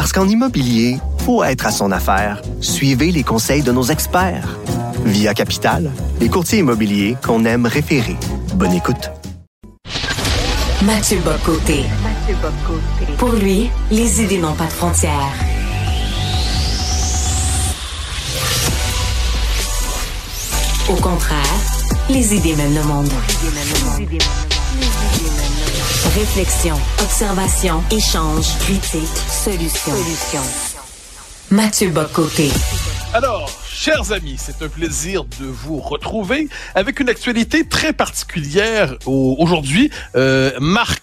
Parce qu'en immobilier, faut être à son affaire. Suivez les conseils de nos experts. Via Capital, les courtiers immobiliers qu'on aime référer. Bonne écoute. Mathieu Bocoté. Pour lui, les idées n'ont pas de frontières. Au contraire, les idées mènent le monde. Réflexion, observation, échange, critique, solution. Solution. Mathieu Bocoté. Alors, chers amis, c'est un plaisir de vous retrouver avec une actualité très particulière aujourd'hui, euh,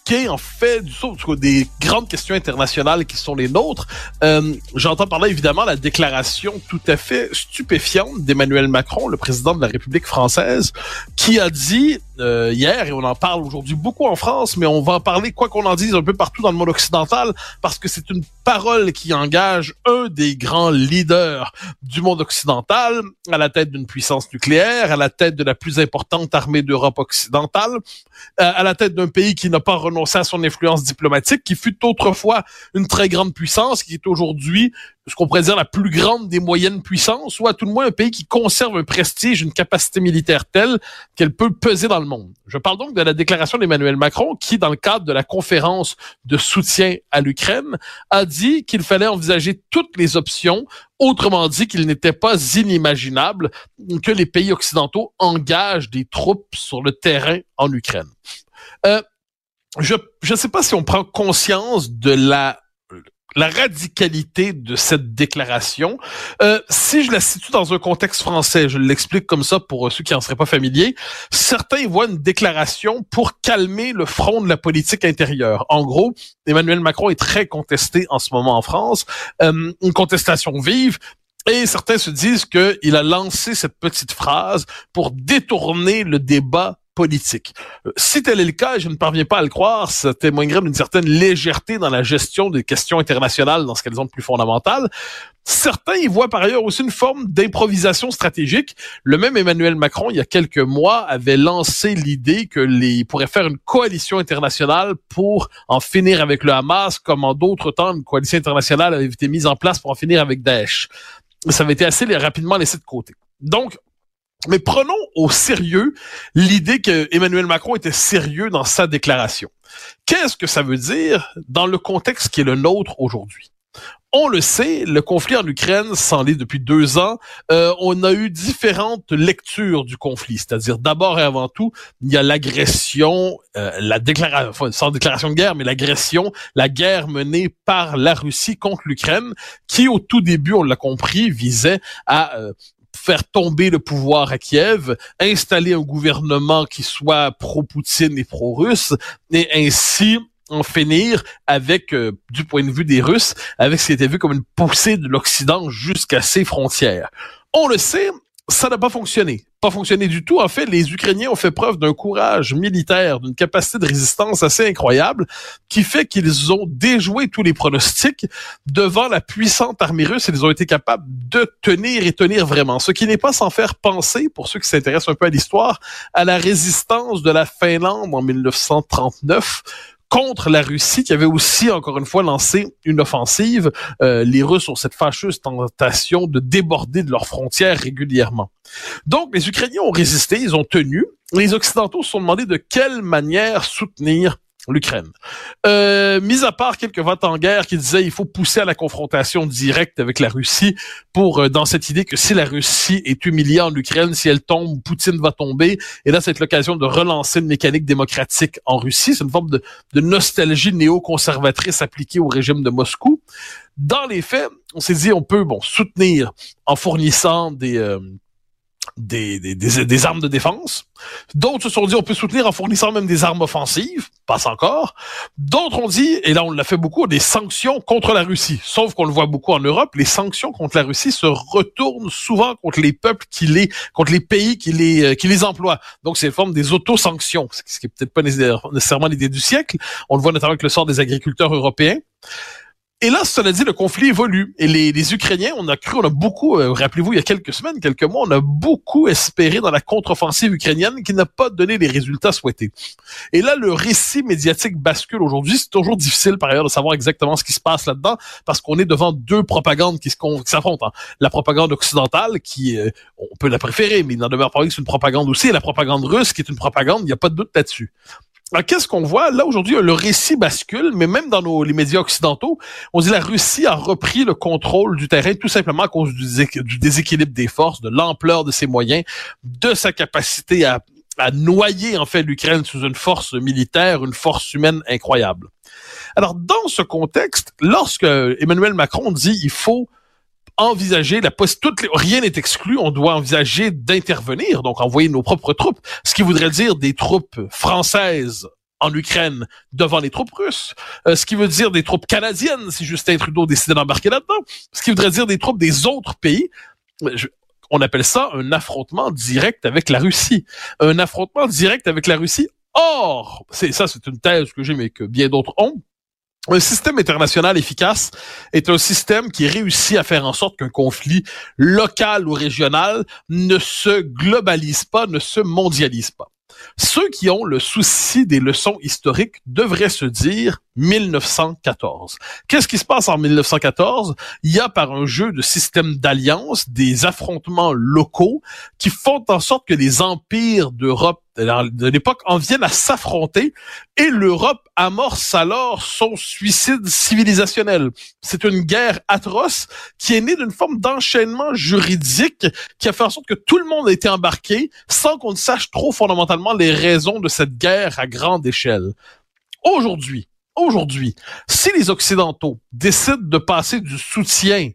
marquée en fait du des grandes questions internationales qui sont les nôtres. Euh, J'entends par là évidemment la déclaration tout à fait stupéfiante d'Emmanuel Macron, le président de la République française, qui a dit euh, hier, et on en parle aujourd'hui beaucoup en France, mais on va en parler, quoi qu'on en dise, un peu partout dans le monde occidental, parce que c'est une parole qui engage un des grands leaders du monde occidental, à la tête d'une puissance nucléaire, à la tête de la plus importante armée d'Europe occidentale, euh, à la tête d'un pays qui n'a pas renoncé à son influence diplomatique, qui fut autrefois une très grande puissance, qui est aujourd'hui ce qu'on pourrait dire la plus grande des moyennes puissances, ou à tout le moins un pays qui conserve un prestige, une capacité militaire telle qu'elle peut peser dans le monde. Je parle donc de la déclaration d'Emmanuel Macron qui, dans le cadre de la conférence de soutien à l'Ukraine, a dit qu'il fallait envisager toutes les options, autrement dit qu'il n'était pas inimaginable que les pays occidentaux engagent des troupes sur le terrain en Ukraine. Euh, je ne sais pas si on prend conscience de la la radicalité de cette déclaration. Euh, si je la situe dans un contexte français, je l'explique comme ça pour ceux qui en seraient pas familiers, certains voient une déclaration pour calmer le front de la politique intérieure. En gros, Emmanuel Macron est très contesté en ce moment en France, euh, une contestation vive, et certains se disent qu'il a lancé cette petite phrase pour détourner le débat Euh, si tel est le cas, je ne parviens pas à le croire, ça témoignerait d'une certaine légèreté dans la gestion des questions internationales dans ce qu'elles ont de plus fondamental. Certains y voient par ailleurs aussi une forme d'improvisation stratégique. Le même Emmanuel Macron, il y a quelques mois, avait lancé l'idée que les pourrait faire une coalition internationale pour en finir avec le Hamas, comme en d'autres temps, une coalition internationale avait été mise en place pour en finir avec Daesh. Ça avait été assez rapidement laissé de côté. Donc, mais prenons au sérieux l'idée que Emmanuel Macron était sérieux dans sa déclaration. Qu'est-ce que ça veut dire dans le contexte qui est le nôtre aujourd'hui? On le sait, le conflit en Ukraine s'enlise depuis deux ans. Euh, on a eu différentes lectures du conflit, c'est-à-dire d'abord et avant tout, il y a l'agression, euh, la déclaration, enfin, sans déclaration de guerre, mais l'agression, la guerre menée par la Russie contre l'Ukraine, qui au tout début, on l'a compris, visait à euh, faire tomber le pouvoir à Kiev, installer un gouvernement qui soit pro-Poutine et pro-russe, et ainsi en finir avec, euh, du point de vue des Russes, avec ce qui était vu comme une poussée de l'Occident jusqu'à ses frontières. On le sait, ça n'a pas fonctionné. Pas fonctionné du tout. En fait, les Ukrainiens ont fait preuve d'un courage militaire, d'une capacité de résistance assez incroyable, qui fait qu'ils ont déjoué tous les pronostics devant la puissante armée russe et ils ont été capables de tenir et tenir vraiment. Ce qui n'est pas sans faire penser, pour ceux qui s'intéressent un peu à l'histoire, à la résistance de la Finlande en 1939 contre la Russie, qui avait aussi, encore une fois, lancé une offensive. Euh, les Russes ont cette fâcheuse tentation de déborder de leurs frontières régulièrement. Donc, les Ukrainiens ont résisté, ils ont tenu. Les Occidentaux se sont demandé de quelle manière soutenir l'Ukraine. Euh, mis à part quelques votes en guerre qui disaient il faut pousser à la confrontation directe avec la Russie pour euh, dans cette idée que si la Russie est humiliée en Ukraine, si elle tombe, Poutine va tomber. Et là, c'est l'occasion de relancer une mécanique démocratique en Russie. C'est une forme de, de nostalgie néoconservatrice appliquée au régime de Moscou. Dans les faits, on s'est dit on peut bon soutenir en fournissant des euh, des, des, des, armes de défense. D'autres se sont dit on peut soutenir en fournissant même des armes offensives, passe encore. D'autres ont dit, et là on l'a fait beaucoup, des sanctions contre la Russie. Sauf qu'on le voit beaucoup en Europe, les sanctions contre la Russie se retournent souvent contre les peuples qui les, contre les pays qui les, euh, qui les emploient. Donc c'est une forme des auto-sanctions, ce qui est peut-être pas nécessairement l'idée du siècle. On le voit notamment avec le sort des agriculteurs européens. Et là, cela dit, le conflit évolue. Et les, les Ukrainiens, on a cru, on a beaucoup, euh, rappelez-vous, il y a quelques semaines, quelques mois, on a beaucoup espéré dans la contre-offensive ukrainienne qui n'a pas donné les résultats souhaités. Et là, le récit médiatique bascule aujourd'hui. C'est toujours difficile, par ailleurs, de savoir exactement ce qui se passe là-dedans, parce qu'on est devant deux propagandes qui s'affrontent. Hein. La propagande occidentale, qui, euh, on peut la préférer, mais il n'en demeure pas que c'est une propagande aussi, et la propagande russe, qui est une propagande, il n'y a pas de doute là-dessus qu'est-ce qu'on voit? Là aujourd'hui Le récit bascule, mais même dans nos, les médias occidentaux, on dit la Russie a repris le contrôle du terrain tout simplement à cause du, déséquilibre des forces, de l'ampleur de ses moyens, de sa capacité à, à noyer en fait l'Ukraine sous une force militaire, une force humaine incroyable. Alors dans ce contexte, lorsque Emmanuel Macron dit il faut envisager la possibilité, rien n'est exclu, on doit envisager d'intervenir, donc envoyer nos propres troupes, ce qui voudrait dire des troupes françaises en Ukraine devant les troupes russes, euh, ce qui veut dire des troupes canadiennes si Justin Trudeau décidait d'embarquer là-dedans, ce qui voudrait dire des troupes des autres pays. on appelle ça un affrontement direct avec la Russie. Un affrontement direct avec la Russie. Or, c'est ça, c'est une thèse que j'ai, mais que bien d'autres ont. Un système international efficace est un système qui réussit à faire en sorte qu'un conflit local ou régional ne se globalise pas, ne se mondialise pas. Ceux qui ont le souci des leçons historiques devraient se dire 1914. Qu'est-ce qui se passe en 1914? Il y a par un jeu de système d'alliance des affrontements locaux qui font en sorte que les empires d'Europe de l'époque en viennent à s'affronter et l'Europe amorce alors son suicide civilisationnel. C'est une guerre atroce qui est née d'une forme d'enchaînement juridique qui a fait en sorte que tout le monde a été embarqué sans qu'on ne sache trop fondamentalement les raisons de cette guerre à grande échelle. Aujourd'hui, aujourd'hui, si les Occidentaux décident de passer du soutien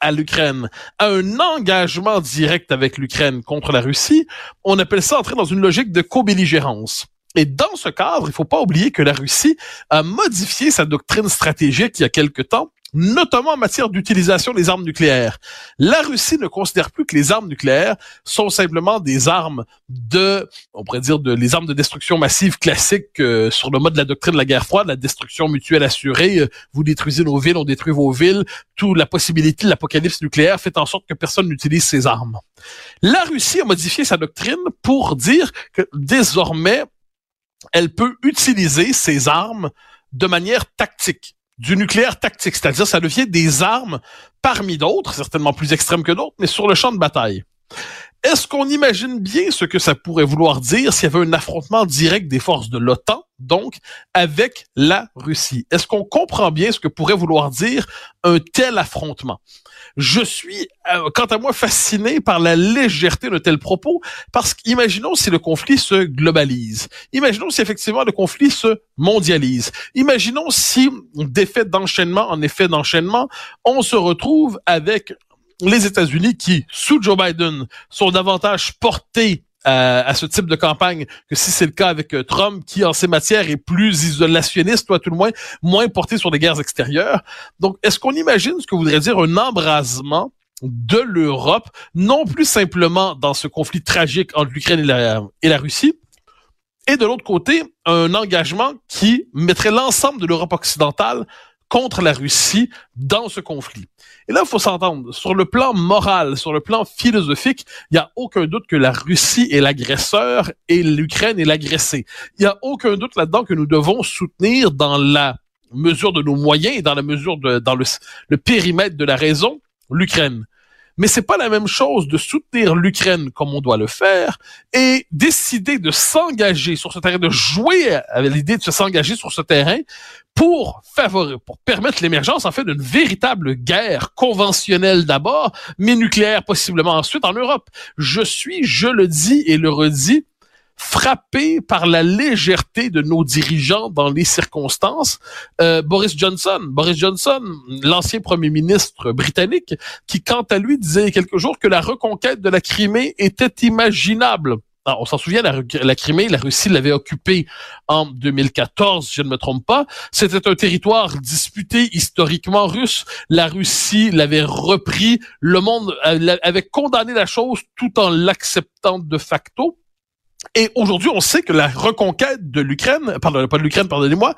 à l'Ukraine, à un engagement direct avec l'Ukraine contre la Russie, on appelle ça entrer dans une logique de co-belligérance. Et dans ce cadre, il ne faut pas oublier que la Russie a modifié sa doctrine stratégique il y a quelque temps notamment en matière d'utilisation des armes nucléaires. La Russie ne considère plus que les armes nucléaires sont simplement des armes de, on pourrait dire, les armes de destruction massive classiques euh, sur le mode de la doctrine de la guerre froide, la destruction mutuelle assurée. Euh, vous détruisez nos villes, on détruit vos villes. Toute la possibilité de l'apocalypse nucléaire fait en sorte que personne n'utilise ces armes. La Russie a modifié sa doctrine pour dire que désormais, elle peut utiliser ces armes de manière tactique du nucléaire tactique, c'est-à-dire ça devient des armes parmi d'autres, certainement plus extrêmes que d'autres, mais sur le champ de bataille. Est-ce qu'on imagine bien ce que ça pourrait vouloir dire s'il y avait un affrontement direct des forces de l'OTAN, donc, avec la Russie? Est-ce qu'on comprend bien ce que pourrait vouloir dire un tel affrontement? Je suis, euh, quant à moi, fasciné par la légèreté de tels propos, parce qu'imaginons si le conflit se globalise. Imaginons si effectivement le conflit se mondialise. Imaginons si, d'effet d'enchaînement en effet d'enchaînement, on se retrouve avec les États-Unis qui, sous Joe Biden, sont davantage portés euh, à, ce type de campagne que si c'est le cas avec euh, Trump, qui en ces matières est plus isolationniste, toi tout le moins, moins porté sur des guerres extérieures. Donc, est-ce qu'on imagine ce que voudrait dire un embrasement de l'Europe, non plus simplement dans ce conflit tragique entre l'Ukraine et la Russie, et de l'autre côté, un engagement qui mettrait l'ensemble de l'Europe occidentale contre la Russie dans ce conflit. Et là, il faut s'entendre. Sur le plan moral, sur le plan philosophique, il n'y a aucun doute que la Russie est l'agresseur et l'Ukraine est l'agressée. Il n'y a aucun doute là-dedans que nous devons soutenir dans la mesure de nos moyens et dans la mesure de, dans le, le périmètre de la raison, l'Ukraine mais c'est pas la même chose de soutenir l'Ukraine comme on doit le faire et décider de s'engager sur ce terrain, de jouer avec l'idée de s'engager sur ce terrain pour favoriser, pour permettre l'émergence en fait d'une véritable guerre conventionnelle d'abord, mais nucléaire possiblement ensuite en Europe. Je suis, je le dis et le redis, frappé par la légèreté de nos dirigeants dans les circonstances. Euh, Boris Johnson, Boris Johnson, l'ancien premier ministre britannique, qui quant à lui disait il y a quelques jours que la reconquête de la Crimée était imaginable. on s'en souvient, la, Crimée, la Russie l'avait occupée en 2014, si je ne me trompe pas. C'était un territoire disputé historiquement russe. La Russie l'avait repris. Le monde avait condamné la chose tout en l'acceptant de facto. Et aujourd'hui, on sait que la reconquête de l'Ukraine, pardon, pas de l'Ukraine, pardonnez-moi,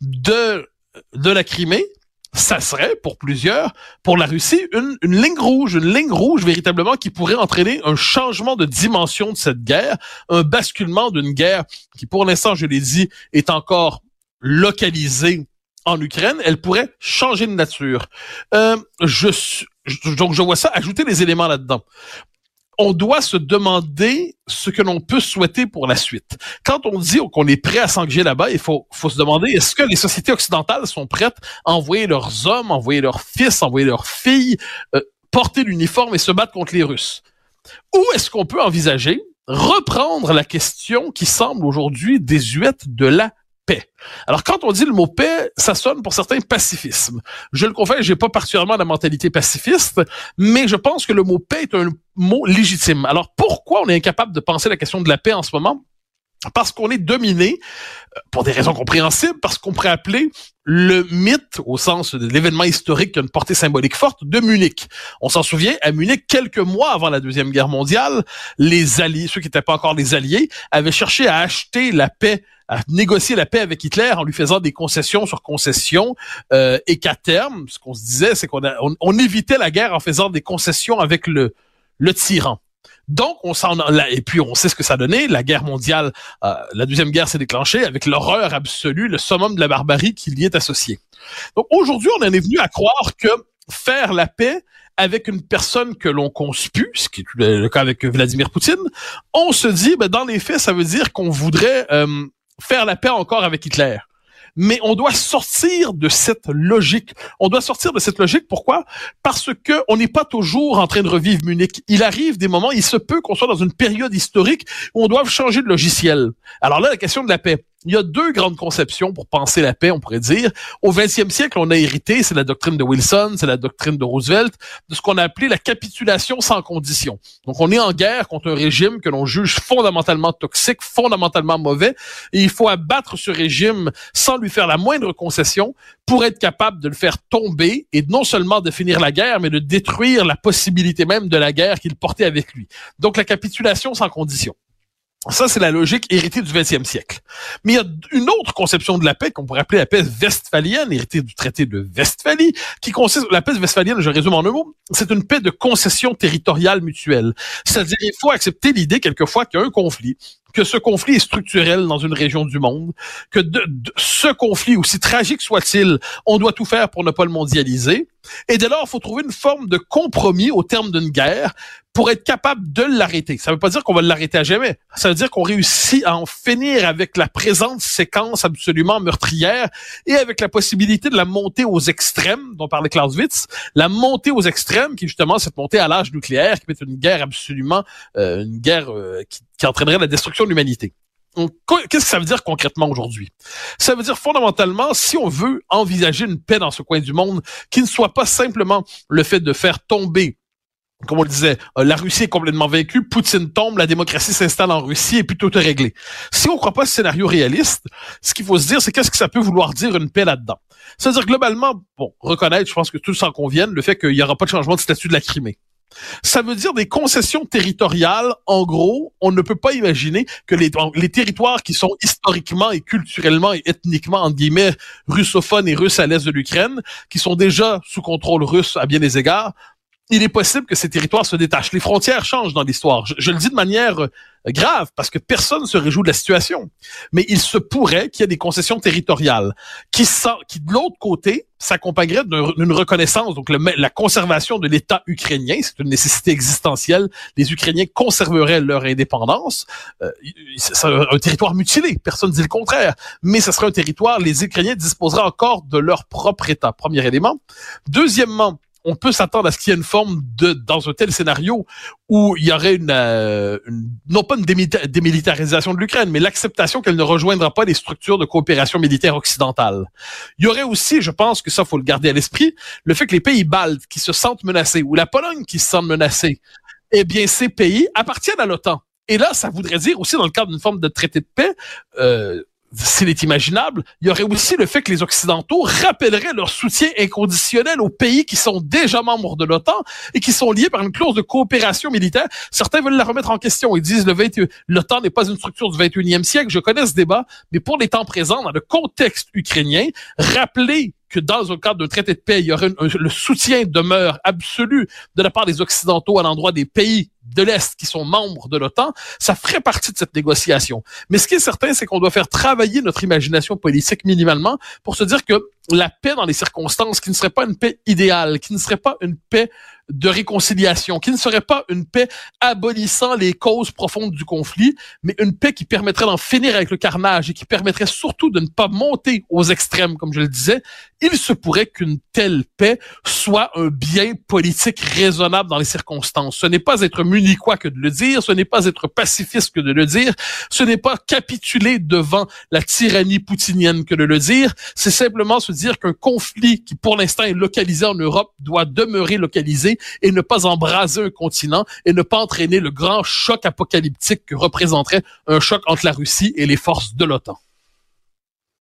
de, de la Crimée, ça serait, pour plusieurs, pour la Russie, une, une ligne rouge, une ligne rouge véritablement qui pourrait entraîner un changement de dimension de cette guerre, un basculement d'une guerre qui, pour l'instant, je l'ai dit, est encore localisée en Ukraine, elle pourrait changer de nature. Euh, je, donc je vois ça, ajouter des éléments là-dedans on doit se demander ce que l'on peut souhaiter pour la suite. Quand on dit qu'on est prêt à s'engager là-bas, il faut, se demander est-ce que les sociétés occidentales sont prêtes à envoyer leurs hommes, envoyer leurs fils, envoyer leurs filles, euh, porter l'uniforme et se battre contre les Russes? Ou est-ce qu'on peut envisager reprendre la question qui semble aujourd'hui désuète de la alors, quand on dit le mot paix, ça sonne pour certains pacifisme. Je le confesse, j'ai pas particulièrement la mentalité pacifiste, mais je pense que le mot paix est un mot légitime. Alors, pourquoi on est incapable de penser la question de la paix en ce moment? Parce qu'on est dominé, euh, pour des raisons compréhensibles, parce qu'on pourrait appeler le mythe, au sens de l'événement historique qui a une portée symbolique forte, de Munich. On s'en souvient, à Munich, quelques mois avant la Deuxième Guerre mondiale, les alliés, ceux qui n'étaient pas encore les alliés, avaient cherché à acheter la paix à négocier la paix avec Hitler en lui faisant des concessions sur concessions euh, et qu'à terme, ce qu'on se disait, c'est qu'on on, évitait la guerre en faisant des concessions avec le tyran. Donc, on s'en et puis on sait ce que ça donnait. La guerre mondiale, euh, la deuxième guerre s'est déclenchée avec l'horreur absolue, le summum de la barbarie qui y est associé. Donc aujourd'hui, on en est venu à croire que faire la paix avec une personne que l'on conspue, ce qui est le cas avec Vladimir Poutine, on se dit, ben, dans les faits, ça veut dire qu'on voudrait euh, faire la paix encore avec Hitler. Mais on doit sortir de cette logique. On doit sortir de cette logique. Pourquoi? Parce que on n'est pas toujours en train de revivre Munich. Il arrive des moments, il se peut qu'on soit dans une période historique où on doit changer de logiciel. Alors là, la question de la paix il y a deux grandes conceptions pour penser la paix, on pourrait dire. Au 20e siècle, on a hérité, c'est la doctrine de Wilson, c'est la doctrine de Roosevelt, de ce qu'on a appelé la capitulation sans condition. Donc, on est en guerre contre un régime que l'on juge fondamentalement toxique, fondamentalement mauvais, et il faut abattre ce régime sans lui faire la moindre concession pour être capable de le faire tomber et non seulement de finir la guerre, mais de détruire la possibilité même de la guerre qu'il portait avec lui. Donc, la capitulation sans condition. Ça, c'est la logique héritée du 20e siècle. Mais il y a une autre conception de la paix qu'on pourrait appeler la paix westphalienne, héritée du traité de Westphalie, qui consiste, la paix westphalienne, je résume en un mot, c'est une paix de concession territoriale mutuelle. C'est-à-dire, il faut accepter l'idée quelquefois qu'il y a un conflit, que ce conflit est structurel dans une région du monde, que ce conflit, aussi tragique soit-il, on doit tout faire pour ne pas le mondialiser. Et dès lors, il faut trouver une forme de compromis au terme d'une guerre pour être capable de l'arrêter. Ça ne veut pas dire qu'on va l'arrêter à jamais. Ça veut dire qu'on réussit à en finir avec la présente séquence absolument meurtrière et avec la possibilité de la monter aux extrêmes, dont parlait Clausewitz, la montée aux extrêmes, qui est justement cette montée à l'âge nucléaire, qui peut être une guerre absolument, euh, une guerre euh, qui, qui entraînerait la destruction de l'humanité. Qu'est-ce que ça veut dire concrètement aujourd'hui? Ça veut dire fondamentalement, si on veut envisager une paix dans ce coin du monde, qui ne soit pas simplement le fait de faire tomber comme on le disait, euh, la Russie est complètement vaincue, Poutine tombe, la démocratie s'installe en Russie et puis tout est réglé. Si on ne croit pas ce scénario réaliste, ce qu'il faut se dire, c'est qu'est-ce que ça peut vouloir dire une paix là-dedans? C'est-à-dire globalement, bon, reconnaître, je pense que tous s'en conviennent, le fait qu'il n'y aura pas de changement de statut de la Crimée. Ça veut dire des concessions territoriales. En gros, on ne peut pas imaginer que les, les territoires qui sont historiquement et culturellement et ethniquement, en guillemets, russophones et russes à l'est de l'Ukraine, qui sont déjà sous contrôle russe à bien des égards, il est possible que ces territoires se détachent. Les frontières changent dans l'histoire. Je, le dis de manière euh, grave parce que personne ne se réjouit de la situation. Mais il se pourrait qu'il y ait des concessions territoriales qui, de l'autre côté, s'accompagneraient d'une reconnaissance. Donc, la conservation de l'État ukrainien, c'est une nécessité existentielle. Les Ukrainiens conserveraient leur indépendance. Euh, c'est un territoire mutilé. Personne ne dit le contraire. Mais ce serait un territoire, les Ukrainiens disposeraient encore de leur propre État. Premier élément. Deuxièmement, on peut s'attendre à ce qu'il y ait une forme de, dans un tel scénario, où il y aurait une, euh, non pas une démilitarisation de l'Ukraine, mais l'acceptation qu'elle ne rejoindra pas les structures de coopération militaire occidentale. Il y aurait aussi, je pense que ça faut le garder à l'esprit, le fait que les pays baltes qui se sentent menacés, ou la Pologne qui se sent menacée, eh bien ces pays appartiennent à l'OTAN. Et là, ça voudrait dire aussi, dans le cadre d'une forme de traité de paix, euh, s'il est imaginable, il y aurait aussi le fait que les Occidentaux rappelleraient leur soutien inconditionnel aux pays qui sont déjà membres de l'OTAN et qui sont liés par une clause de coopération militaire. Certains veulent la remettre en question. Ils disent le l'OTAN n'est pas une structure du 21e siècle. Je connais ce débat, mais pour les temps présents, dans le contexte ukrainien, rappeler que dans un cadre d'un traité de paix, il y aurait le soutien demeure absolu de la part des Occidentaux à l'endroit des pays de l'Est qui sont membres de l'OTAN, ça ferait partie de cette négociation. Mais ce qui est certain, c'est qu'on doit faire travailler notre imagination politique minimalement pour se dire que la paix dans les circonstances, qui ne serait pas une paix idéale, qui ne serait pas une paix de réconciliation, qui ne serait pas une paix abolissant les causes profondes du conflit, mais une paix qui permettrait d'en finir avec le carnage et qui permettrait surtout de ne pas monter aux extrêmes, comme je le disais, il se pourrait qu'une telle paix soit un bien politique raisonnable dans les circonstances. Ce n'est pas être que de le dire, ce n'est pas être pacifiste que de le dire, ce n'est pas capituler devant la tyrannie poutinienne que de le dire, c'est simplement se dire qu'un conflit qui pour l'instant est localisé en Europe doit demeurer localisé et ne pas embraser un continent et ne pas entraîner le grand choc apocalyptique que représenterait un choc entre la Russie et les forces de l'OTAN.